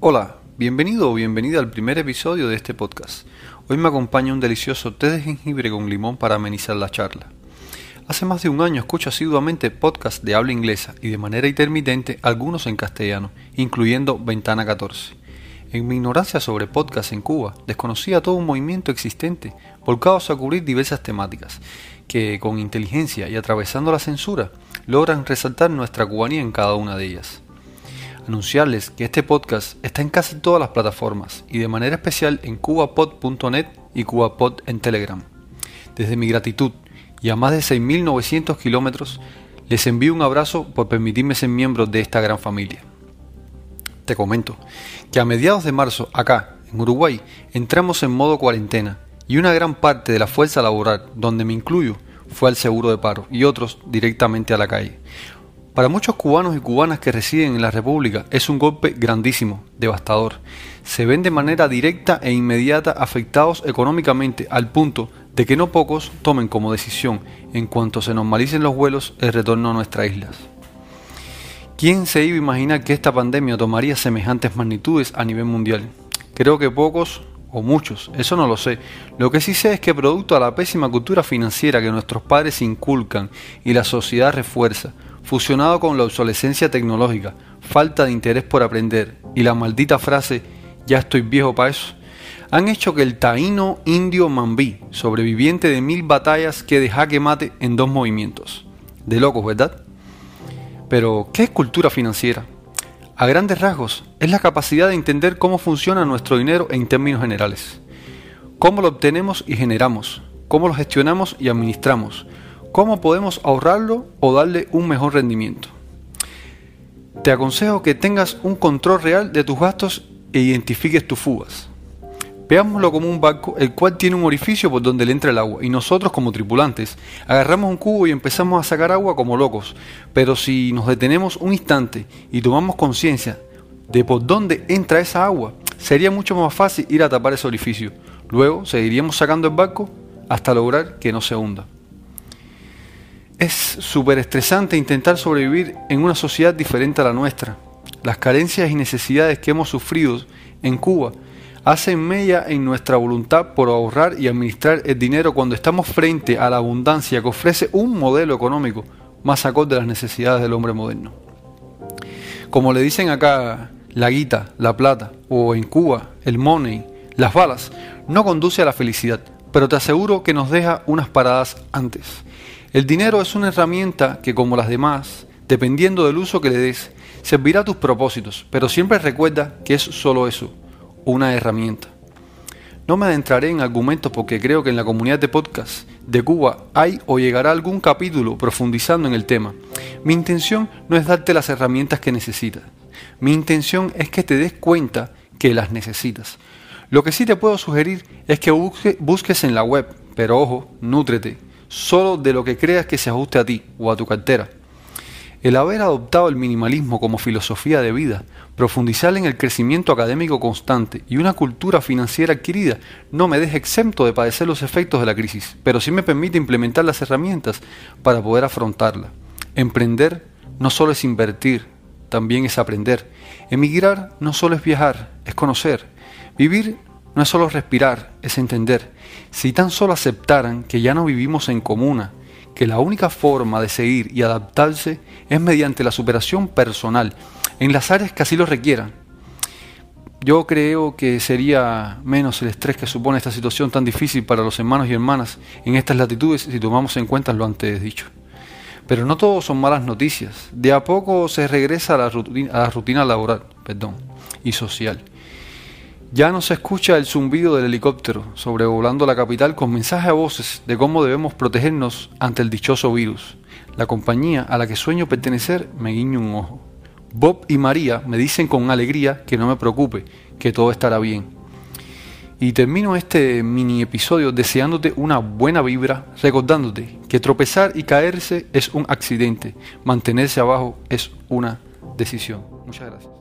Hola, bienvenido o bienvenida al primer episodio de este podcast. Hoy me acompaña un delicioso té de jengibre con limón para amenizar la charla. Hace más de un año escucho asiduamente podcasts de habla inglesa y de manera intermitente algunos en castellano, incluyendo Ventana 14. En mi ignorancia sobre podcasts en Cuba, desconocía todo un movimiento existente, volcados a cubrir diversas temáticas, que con inteligencia y atravesando la censura, logran resaltar nuestra cubanía en cada una de ellas anunciarles que este podcast está en casi todas las plataformas y de manera especial en cubapod.net y cubapod en Telegram. Desde mi gratitud y a más de 6.900 kilómetros, les envío un abrazo por permitirme ser miembro de esta gran familia. Te comento que a mediados de marzo, acá, en Uruguay, entramos en modo cuarentena y una gran parte de la fuerza laboral, donde me incluyo, fue al seguro de paro y otros directamente a la calle. Para muchos cubanos y cubanas que residen en la República es un golpe grandísimo, devastador. Se ven de manera directa e inmediata afectados económicamente al punto de que no pocos tomen como decisión, en cuanto se normalicen los vuelos, el retorno a nuestras islas. ¿Quién se iba a imaginar que esta pandemia tomaría semejantes magnitudes a nivel mundial? Creo que pocos o muchos, eso no lo sé. Lo que sí sé es que producto a la pésima cultura financiera que nuestros padres inculcan y la sociedad refuerza, fusionado con la obsolescencia tecnológica, falta de interés por aprender y la maldita frase ya estoy viejo para eso, han hecho que el taíno indio Mambí, sobreviviente de mil batallas, quede jaque mate en dos movimientos. De locos, ¿verdad? Pero, ¿qué es cultura financiera? A grandes rasgos, es la capacidad de entender cómo funciona nuestro dinero en términos generales. Cómo lo obtenemos y generamos, cómo lo gestionamos y administramos, cómo podemos ahorrarlo o darle un mejor rendimiento. Te aconsejo que tengas un control real de tus gastos e identifiques tus fugas. Veámoslo como un barco el cual tiene un orificio por donde le entra el agua y nosotros como tripulantes agarramos un cubo y empezamos a sacar agua como locos. Pero si nos detenemos un instante y tomamos conciencia de por dónde entra esa agua, sería mucho más fácil ir a tapar ese orificio. Luego seguiríamos sacando el barco hasta lograr que no se hunda. Es súper estresante intentar sobrevivir en una sociedad diferente a la nuestra. Las carencias y necesidades que hemos sufrido en Cuba hacen mella en nuestra voluntad por ahorrar y administrar el dinero cuando estamos frente a la abundancia que ofrece un modelo económico más acorde a las necesidades del hombre moderno. Como le dicen acá, la guita, la plata, o en Cuba, el money, las balas, no conduce a la felicidad, pero te aseguro que nos deja unas paradas antes. El dinero es una herramienta que, como las demás, dependiendo del uso que le des, servirá a tus propósitos, pero siempre recuerda que es solo eso, una herramienta. No me adentraré en argumentos porque creo que en la comunidad de podcast de Cuba hay o llegará algún capítulo profundizando en el tema. Mi intención no es darte las herramientas que necesitas. Mi intención es que te des cuenta que las necesitas. Lo que sí te puedo sugerir es que busques en la web, pero ojo, nútrete solo de lo que creas que se ajuste a ti o a tu cartera. El haber adoptado el minimalismo como filosofía de vida, profundizar en el crecimiento académico constante y una cultura financiera adquirida no me deja exento de padecer los efectos de la crisis, pero sí me permite implementar las herramientas para poder afrontarla. Emprender no solo es invertir, también es aprender. Emigrar no solo es viajar, es conocer. Vivir no es solo respirar, es entender. Si tan solo aceptaran que ya no vivimos en comuna, que la única forma de seguir y adaptarse es mediante la superación personal, en las áreas que así lo requieran. Yo creo que sería menos el estrés que supone esta situación tan difícil para los hermanos y hermanas en estas latitudes si tomamos en cuenta lo antes dicho. Pero no todo son malas noticias. De a poco se regresa a la rutina, a la rutina laboral perdón, y social. Ya no se escucha el zumbido del helicóptero sobrevolando la capital con mensajes a voces de cómo debemos protegernos ante el dichoso virus. La compañía a la que sueño pertenecer me guiña un ojo. Bob y María me dicen con alegría que no me preocupe, que todo estará bien. Y termino este mini episodio deseándote una buena vibra, recordándote que tropezar y caerse es un accidente, mantenerse abajo es una decisión. Muchas gracias.